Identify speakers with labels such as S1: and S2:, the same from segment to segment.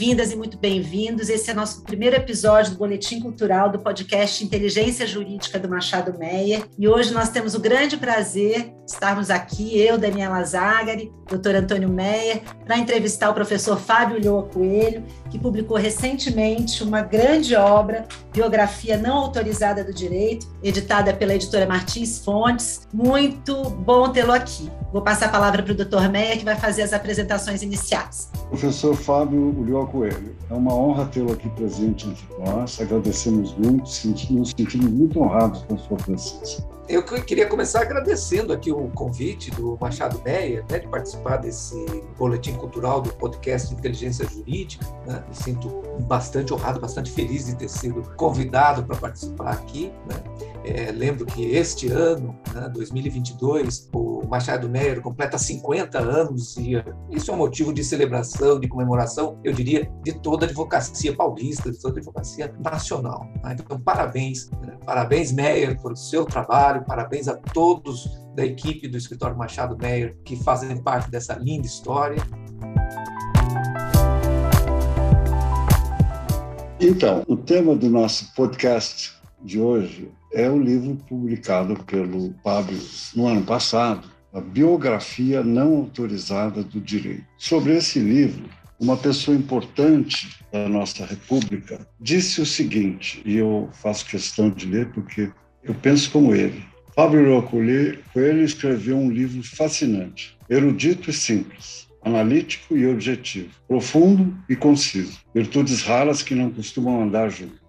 S1: Bem-vindas e muito bem-vindos. Esse é nosso primeiro episódio do Boletim Cultural do podcast Inteligência Jurídica do Machado Meyer. E hoje nós temos o grande prazer de estarmos aqui, eu, Daniela Zagari, doutor Antônio Meyer, para entrevistar o professor Fábio Lhoa Coelho, que publicou recentemente uma grande obra, Biografia Não Autorizada do Direito, editada pela editora Martins Fontes. Muito bom tê-lo aqui. Vou passar a palavra para o doutor Meyer, que vai fazer as apresentações iniciais.
S2: Professor Fábio, Ulloa Coelho. É uma honra tê-lo aqui presente entre nós. Agradecemos muito, nos sentimos muito honrados com sua presença.
S3: Eu queria começar agradecendo aqui o convite do Machado Meia, né, de participar desse boletim cultural do podcast Inteligência Jurídica. Né? Me sinto bastante honrado, bastante feliz de ter sido convidado para participar aqui. Né? É, lembro que este ano, né, 2022, o Machado Meyer completa 50 anos e isso é um motivo de celebração, de comemoração, eu diria, de toda a advocacia paulista, de toda a advocacia nacional. Né? Então, parabéns, né? parabéns Meyer por seu trabalho Parabéns a todos da equipe do escritório Machado Meyer que fazem parte dessa linda história.
S2: Então, o tema do nosso podcast de hoje é o livro publicado pelo Pablo no ano passado, A Biografia Não Autorizada do Direito. Sobre esse livro, uma pessoa importante da nossa República disse o seguinte, e eu faço questão de ler porque eu penso como ele. Fábio Coelho escreveu um livro fascinante, erudito e simples, analítico e objetivo, profundo e conciso, virtudes raras que não costumam andar juntas.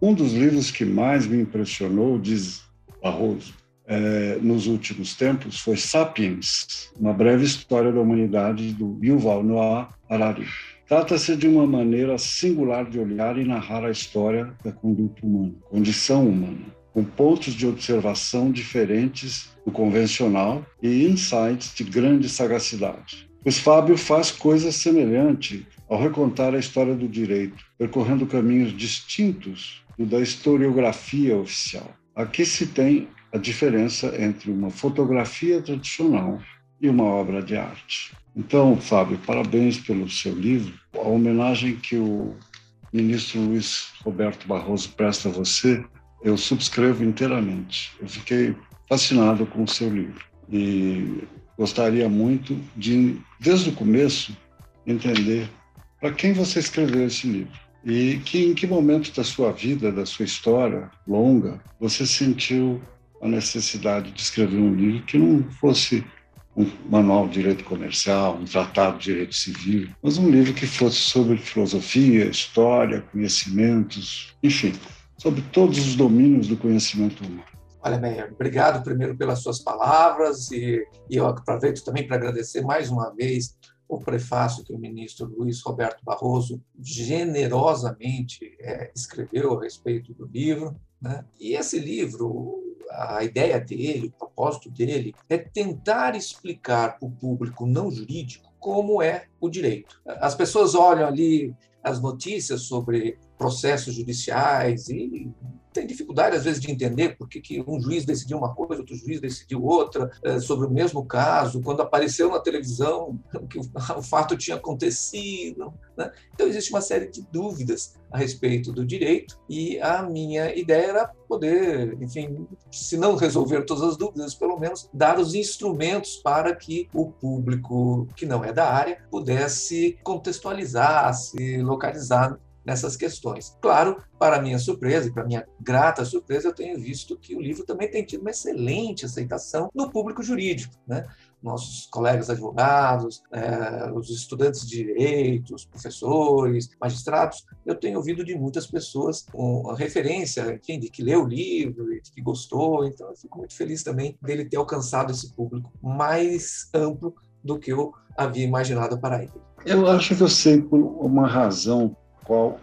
S2: Um dos livros que mais me impressionou, diz Barroso, é, nos últimos tempos foi Sapiens, uma breve história da humanidade do Yuval Noah Harari. Trata-se de uma maneira singular de olhar e narrar a história da conduta humana, condição humana com pontos de observação diferentes do convencional e insights de grande sagacidade. Pois Fábio faz coisa semelhante ao recontar a história do direito, percorrendo caminhos distintos do da historiografia oficial. Aqui se tem a diferença entre uma fotografia tradicional e uma obra de arte. Então, Fábio, parabéns pelo seu livro. A homenagem que o ministro Luiz Roberto Barroso presta a você eu subscrevo inteiramente. Eu fiquei fascinado com o seu livro e gostaria muito de, desde o começo, entender para quem você escreveu esse livro e que em que momento da sua vida, da sua história longa, você sentiu a necessidade de escrever um livro que não fosse um manual de direito comercial, um tratado de direito civil, mas um livro que fosse sobre filosofia, história, conhecimentos, enfim, sobre todos os domínios do conhecimento humano.
S3: Olha, Meyer, obrigado primeiro pelas suas palavras e, e eu aproveito também para agradecer mais uma vez o prefácio que o ministro Luiz Roberto Barroso generosamente é, escreveu a respeito do livro. Né? E esse livro, a ideia dele, o propósito dele, é tentar explicar para o público não jurídico como é o direito. As pessoas olham ali as notícias sobre processos judiciais e tem dificuldade, às vezes, de entender por que, um juiz decidiu uma coisa, outro juiz decidiu outra, é, sobre o mesmo caso, quando apareceu na televisão que o fato tinha acontecido. Né? Então, existe uma série de dúvidas a respeito do direito, e a minha ideia era poder, enfim, se não resolver todas as dúvidas, pelo menos dar os instrumentos para que o público que não é da área pudesse contextualizar, se localizar nessas questões. Claro, para minha surpresa para minha grata surpresa, eu tenho visto que o livro também tem tido uma excelente aceitação no público jurídico, né? nossos colegas advogados, é, os estudantes de direito, os professores, magistrados, eu tenho ouvido de muitas pessoas com referência, enfim, de que leu o livro de que gostou, então eu fico muito feliz também dele ter alcançado esse público mais amplo do que eu havia imaginado para ele.
S2: Eu acho que eu sei por uma razão qual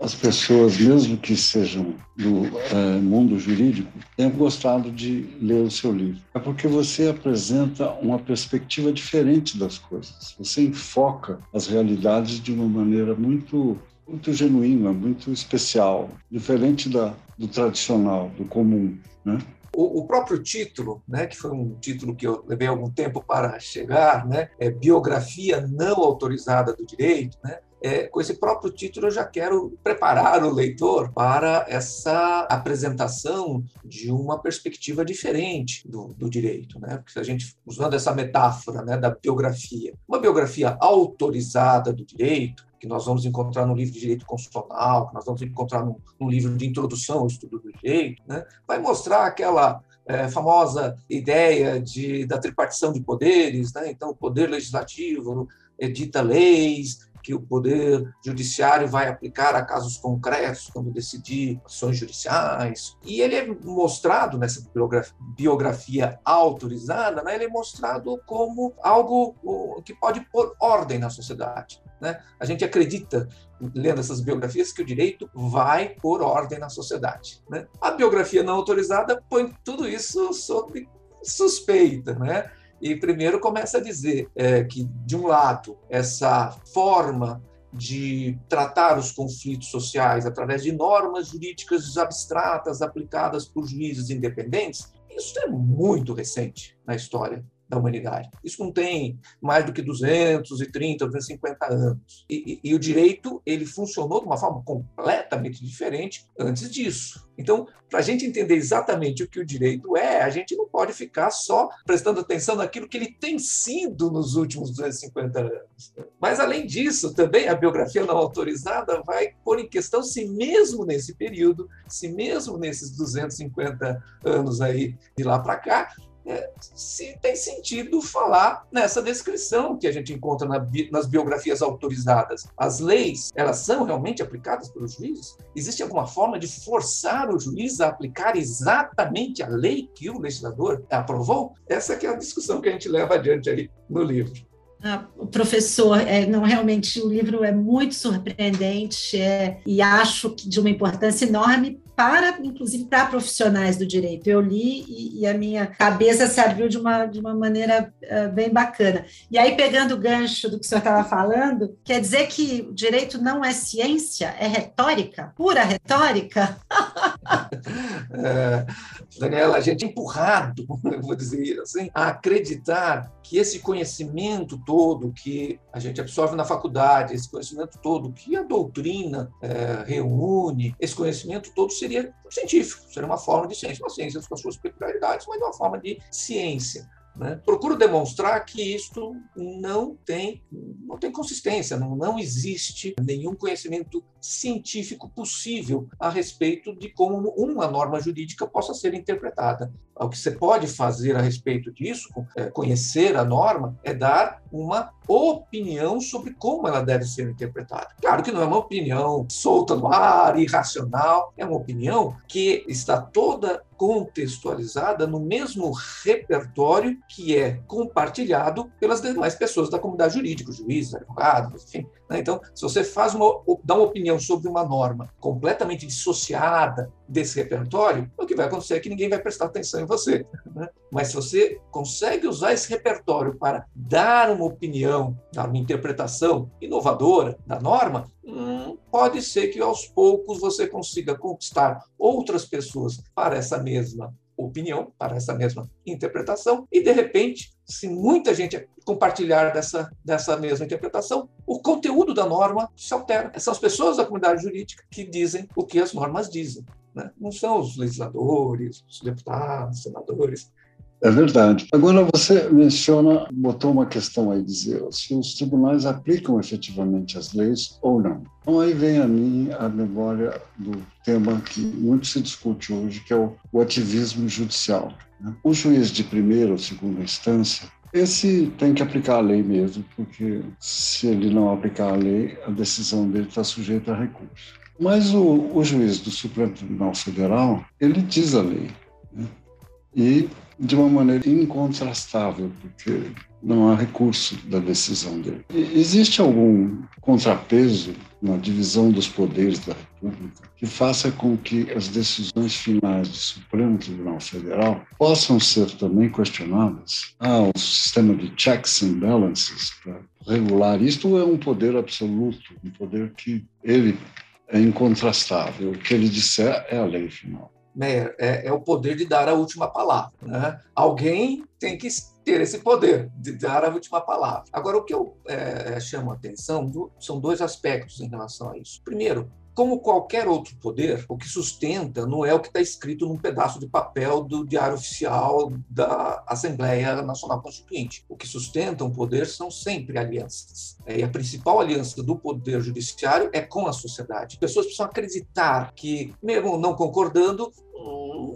S2: as pessoas, mesmo que sejam do é, mundo jurídico, tenham gostado de ler o seu livro. É porque você apresenta uma perspectiva diferente das coisas. Você enfoca as realidades de uma maneira muito muito genuína, muito especial, diferente da, do tradicional, do comum, né?
S3: O, o, próprio título, né, que foi um título que eu levei algum tempo para chegar, né, é Biografia Não Autorizada do Direito, né, é, com esse próprio título eu já quero preparar o leitor para essa apresentação de uma perspectiva diferente do, do direito, né? Porque a gente usando essa metáfora, né, da biografia, uma biografia autorizada do direito, que nós vamos encontrar no livro de direito constitucional, que nós vamos encontrar no, no livro de introdução ao estudo do direito, né? vai mostrar aquela é, famosa ideia de, da tripartição de poderes, né? então o poder legislativo edita leis, que o poder judiciário vai aplicar a casos concretos quando decidir ações judiciais. E ele é mostrado nessa biografia autorizada, né? ele é mostrado como algo que pode pôr ordem na sociedade. Né? A gente acredita, lendo essas biografias, que o direito vai pôr ordem na sociedade. Né? A biografia não autorizada põe tudo isso sob suspeita, né? E primeiro começa a dizer é, que, de um lado, essa forma de tratar os conflitos sociais através de normas jurídicas abstratas aplicadas por juízes independentes, isso é muito recente na história da humanidade. Isso não tem mais do que 230, 250 anos. E, e, e, o direito ele funcionou de uma forma completamente diferente antes disso. Então, para a gente entender exatamente o que o direito é, a gente não pode ficar só prestando atenção naquilo que ele tem sido nos últimos 250 anos. Mas, além disso, também a biografia não autorizada vai pôr em questão se mesmo nesse período, se mesmo nesses 250 anos aí de lá para cá, é, se tem sentido falar nessa descrição que a gente encontra na, nas biografias autorizadas. As leis, elas são realmente aplicadas pelos juízes? Existe alguma forma de forçar o juiz a aplicar exatamente a lei que o legislador aprovou? Essa é a discussão que a gente leva adiante aí no livro.
S1: Ah, professor, é, não realmente o livro é muito surpreendente é, e acho que de uma importância enorme para, inclusive, para profissionais do direito. Eu li e, e, a minha cabeça se abriu de uma, de uma maneira uh, bem bacana. E aí, pegando o gancho do que o senhor estava falando, quer dizer que o direito não é ciência, é retórica, pura retórica?
S3: é, Daniela, a gente é empurrado, vou dizer assim, a acreditar que esse conhecimento todo que a gente absorve na faculdade, esse conhecimento todo que a doutrina é, reúne, esse conhecimento todo seria científico, seria uma forma de ciência, uma ciência com as suas peculiaridades, mas uma forma de ciência. Né? Procuro demonstrar que isto não tem, não tem consistência, não, não existe nenhum conhecimento científico possível a respeito de como uma norma jurídica possa ser interpretada. O que você pode fazer a respeito disso, é, conhecer a norma, é dar uma opinião sobre como ela deve ser interpretada. Claro que não é uma opinião solta no ar, irracional, é uma opinião que está toda contextualizada no mesmo repertório que é compartilhado pelas demais pessoas da comunidade jurídica, juízes, advogados, enfim. Né? Então, se você faz uma, dá uma opinião sobre uma norma completamente dissociada desse repertório, o que vai acontecer é que ninguém vai prestar atenção em você. Né? Mas se você consegue usar esse repertório para dar uma opinião, dar uma interpretação inovadora da norma, hum, pode ser que aos poucos você consiga conquistar outras pessoas para essa mesma opinião, para essa mesma interpretação, e de repente, se muita gente compartilhar dessa, dessa mesma interpretação, o conteúdo da norma se altera. São as pessoas da comunidade jurídica que dizem o que as normas dizem. Né? Não são os legisladores, os deputados, senadores.
S2: É verdade. Agora você menciona, botou uma questão aí, dizer se os tribunais aplicam efetivamente as leis ou não. Então aí vem a mim a memória do tema que muito se discute hoje, que é o, o ativismo judicial. Né? O juiz de primeira ou segunda instância, esse tem que aplicar a lei mesmo, porque se ele não aplicar a lei, a decisão dele está sujeita a recurso. Mas o, o juiz do Supremo Tribunal Federal, ele diz a lei. Né? E de uma maneira incontrastável, porque não há recurso da decisão dele. Existe algum contrapeso na divisão dos poderes da República que faça com que as decisões finais do Supremo Tribunal Federal possam ser também questionadas? Há um sistema de checks and balances para regular isto é um poder absoluto, um poder que ele é incontrastável, o que ele disser é a lei final?
S3: Meyer, é, é, o poder de dar a última palavra. Né? Alguém tem que ter esse poder de dar a última palavra. Agora, o que eu é, chamo a atenção do, são dois aspectos em relação a isso. Primeiro, como qualquer outro poder, o que sustenta não é o que está escrito num pedaço de papel do Diário Oficial da Assembleia Nacional Constituinte. O que sustenta um poder são sempre alianças. É, e a principal aliança do poder judiciário é com a sociedade. Pessoas precisam acreditar que, mesmo não concordando,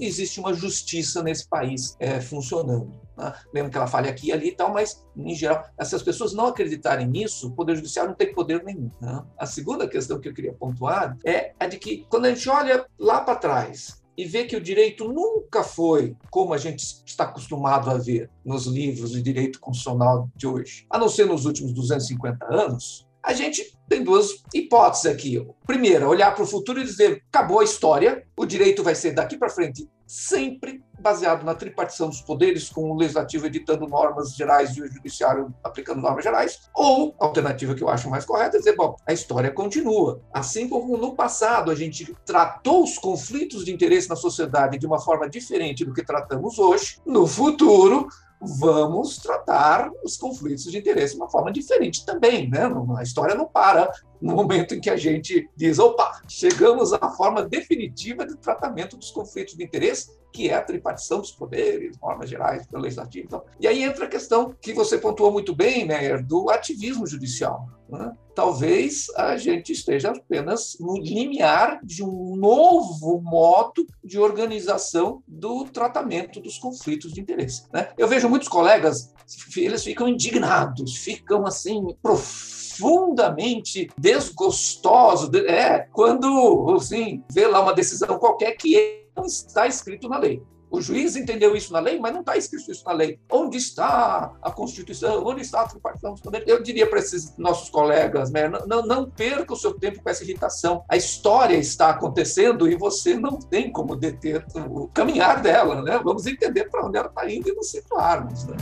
S3: existe uma justiça nesse país é, funcionando né? mesmo que ela fale aqui e ali e tal, mas, em geral, se as pessoas não acreditarem nisso, o Poder Judiciário não tem poder nenhum. Né? A segunda questão que eu queria pontuar é a de que, quando a gente olha lá para trás, e vê que o direito nunca foi como a gente está acostumado a ver nos livros de direito constitucional de hoje, a não ser nos últimos 250 anos, a gente tem duas hipóteses aqui. Primeira, olhar para o futuro e dizer: acabou a história, o direito vai ser daqui para frente sempre baseado na tripartição dos poderes, com o legislativo editando normas gerais e o judiciário aplicando normas gerais, ou a alternativa que eu acho mais correta é dizer, bom, a história continua. Assim como no passado a gente tratou os conflitos de interesse na sociedade de uma forma diferente do que tratamos hoje, no futuro vamos tratar os conflitos de interesse de uma forma diferente também, né? A história não para no momento em que a gente diz, opa, chegamos à forma definitiva de tratamento dos conflitos de interesse, que é a tripartição dos poderes, normas gerais do legislativo. Então, e aí entra a questão que você pontuou muito bem, Meyer, do ativismo judicial. Né? Talvez a gente esteja apenas no limiar de um novo modo de organização do tratamento dos conflitos de interesse. Né? Eu vejo muitos colegas, eles ficam indignados, ficam assim, profundamente desgostoso, é, quando, assim, vê lá uma decisão qualquer que não está escrito na lei. O juiz entendeu isso na lei, mas não está escrito isso na lei. Onde está a Constituição? Onde está a tripartição dos poderes? Eu diria para esses nossos colegas, né, não, não perca o seu tempo com essa irritação. A história está acontecendo e você não tem como deter o caminhar dela. Né? Vamos entender para onde ela está indo e nos situarmos. Né?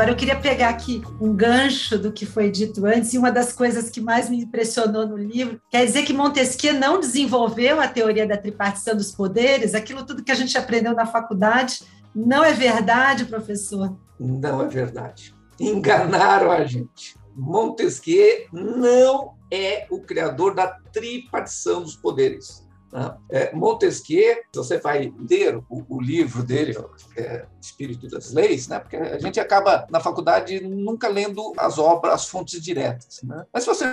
S1: Agora, eu queria pegar aqui um gancho do que foi dito antes, e uma das coisas que mais me impressionou no livro quer dizer que Montesquieu não desenvolveu a teoria da tripartição dos poderes, aquilo tudo que a gente aprendeu na faculdade. Não é verdade, professor?
S3: Não é verdade. Enganaram a gente. Montesquieu não é o criador da tripartição dos poderes. Né? É, Montesquieu, você vai ler o, o livro dele, é, Espírito das Leis, né? porque a gente acaba na faculdade nunca lendo as obras, as fontes diretas. Né? Mas se você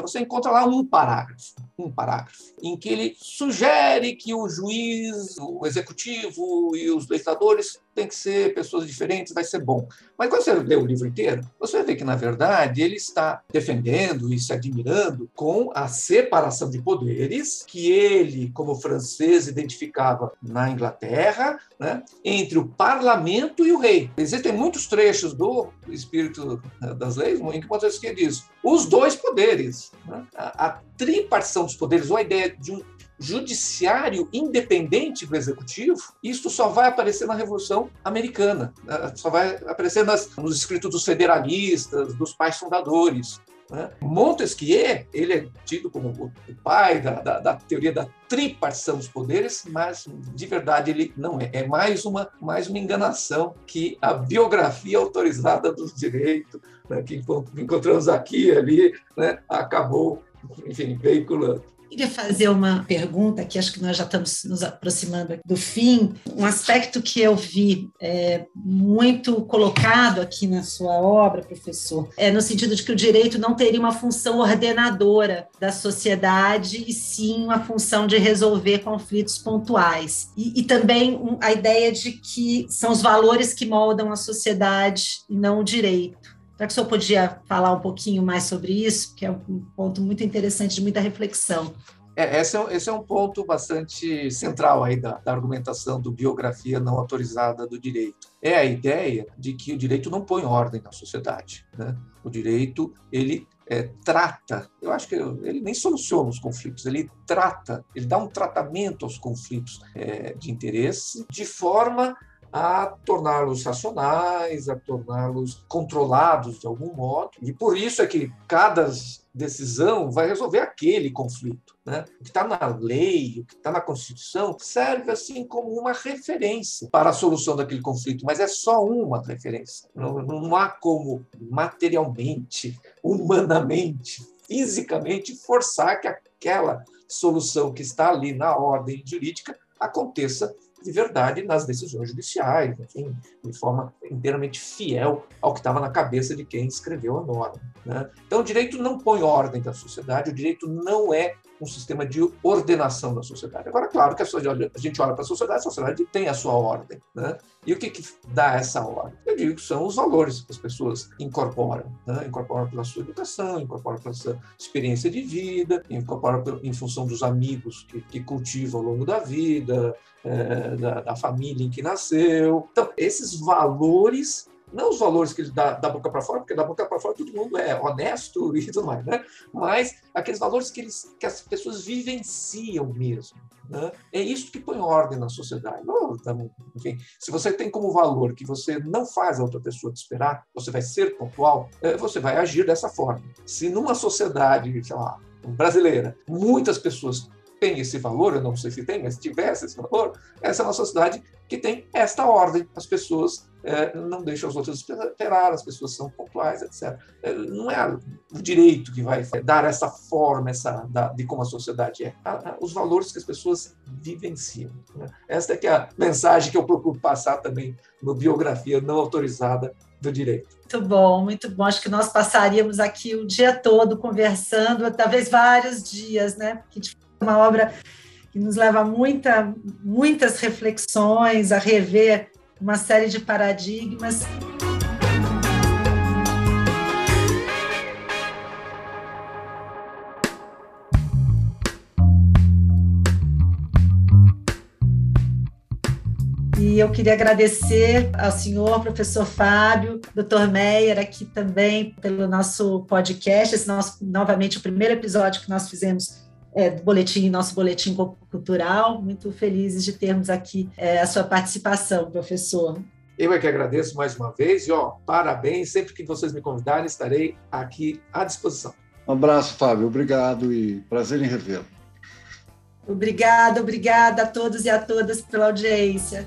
S3: você encontra lá um parágrafo, um parágrafo, em que ele sugere que o juiz, o executivo e os legisladores têm que ser pessoas diferentes, vai ser bom. Mas quando você lê o livro inteiro, você ver que, na verdade, ele está defendendo e se admirando com a separação de poderes que ele, como francês, identificava na Inglaterra, né, entre o parlamento e o rei. Existem muitos trechos do Espírito das Leis em que Montesquieu diz os dois poderes, né, a tripartição dos poderes, ou a ideia de um judiciário independente do executivo, isso só vai aparecer na Revolução Americana, né? só vai aparecer nas, nos escritos dos federalistas, dos pais fundadores. Né? Montesquieu, ele é tido como o, pai da, da, da, teoria da tripartição dos poderes, mas de verdade ele não é. É mais uma, mais uma enganação que a biografia autorizada do direito, né, que encontramos aqui e ali, né, acabou, enfim, veiculando.
S1: queria fazer uma pergunta que acho que nós já estamos nos aproximando do fim. Um aspecto que eu vi é, muito colocado aqui na sua obra, professor, é no sentido de que o direito não teria uma função ordenadora da sociedade e sim uma função de resolver conflitos pontuais. E, e também um, a ideia de que são os valores que moldam a sociedade e não o direito. Será que o senhor podia falar um pouquinho mais sobre isso? Que é um ponto muito interessante, de muita reflexão.
S3: É, esse, é, esse é um ponto bastante central aí da, da, argumentação do biografia não autorizada do direito. É a ideia de que o direito não põe ordem na sociedade. Né? O direito, ele é, trata, eu acho que ele nem soluciona os conflitos, ele trata, ele dá um tratamento aos conflitos é, de interesse de forma a torná-los racionais, a torná-los controlados de algum modo. E por isso é que cada decisão vai resolver aquele conflito. Né? O que está na lei, o que está na Constituição, serve assim como uma referência para a solução daquele conflito, mas é só uma referência. Não, não há como materialmente, humanamente, fisicamente forçar que aquela solução que está ali na ordem jurídica aconteça de verdade nas decisões judiciais, enfim, de forma inteiramente fiel ao que estava na cabeça de quem escreveu a norma. Né? Então, o direito não põe ordem da sociedade, o direito não é um sistema de ordenação da sociedade. Agora, claro que a, gente olha para a sociedade, a sociedade tem a sua ordem. Né? E o que, que dá essa ordem? Eu digo que são os valores que as pessoas incorporam. Né? Incorporam pela sua educação, incorporam pela sua experiência de vida, incorporam em função dos amigos que, que cultivam ao longo da vida, é, da, da família em que nasceu. Então, esses valores não os valores que ele dá da boca para fora, porque da boca para fora todo mundo é honesto e tudo mais, né? Mas aqueles valores que, eles, que as pessoas vivenciam mesmo. Né? É isso que põe ordem na sociedade. enfim, se você tem como valor que você não faz a outra pessoa te esperar, você vai ser pontual, é, você vai agir dessa forma. Se numa sociedade, sei lá, brasileira, muitas pessoas tem esse valor, eu não sei se tem, mas se tivesse esse valor, essa é uma sociedade que tem esta ordem. As pessoas é, não deixam os outros esperar, as pessoas são pontuais, etc. É, não é o direito que vai dar essa forma essa, da, de como a sociedade é. Os valores que as pessoas vivenciam. Né? Esta é, que é a mensagem que eu procuro passar também no biografia não autorizada do direito.
S1: Muito bom, muito bom. Acho que nós passaríamos aqui o dia todo conversando, talvez vários dias, né? Porque uma obra que nos leva a muita, muitas reflexões, a rever uma série de paradigmas. E eu queria agradecer ao senhor, professor Fábio, doutor Meyer, aqui também pelo nosso podcast, esse nosso, novamente, o primeiro episódio que nós fizemos é, do boletim, nosso boletim cultural. Muito felizes de termos aqui é, a sua participação, professor.
S3: Eu é que agradeço mais uma vez e, ó, parabéns. Sempre que vocês me convidarem, estarei aqui à disposição.
S2: Um abraço, Fábio. Obrigado e prazer em revê-lo.
S1: Obrigada, obrigada a todos e a todas pela audiência.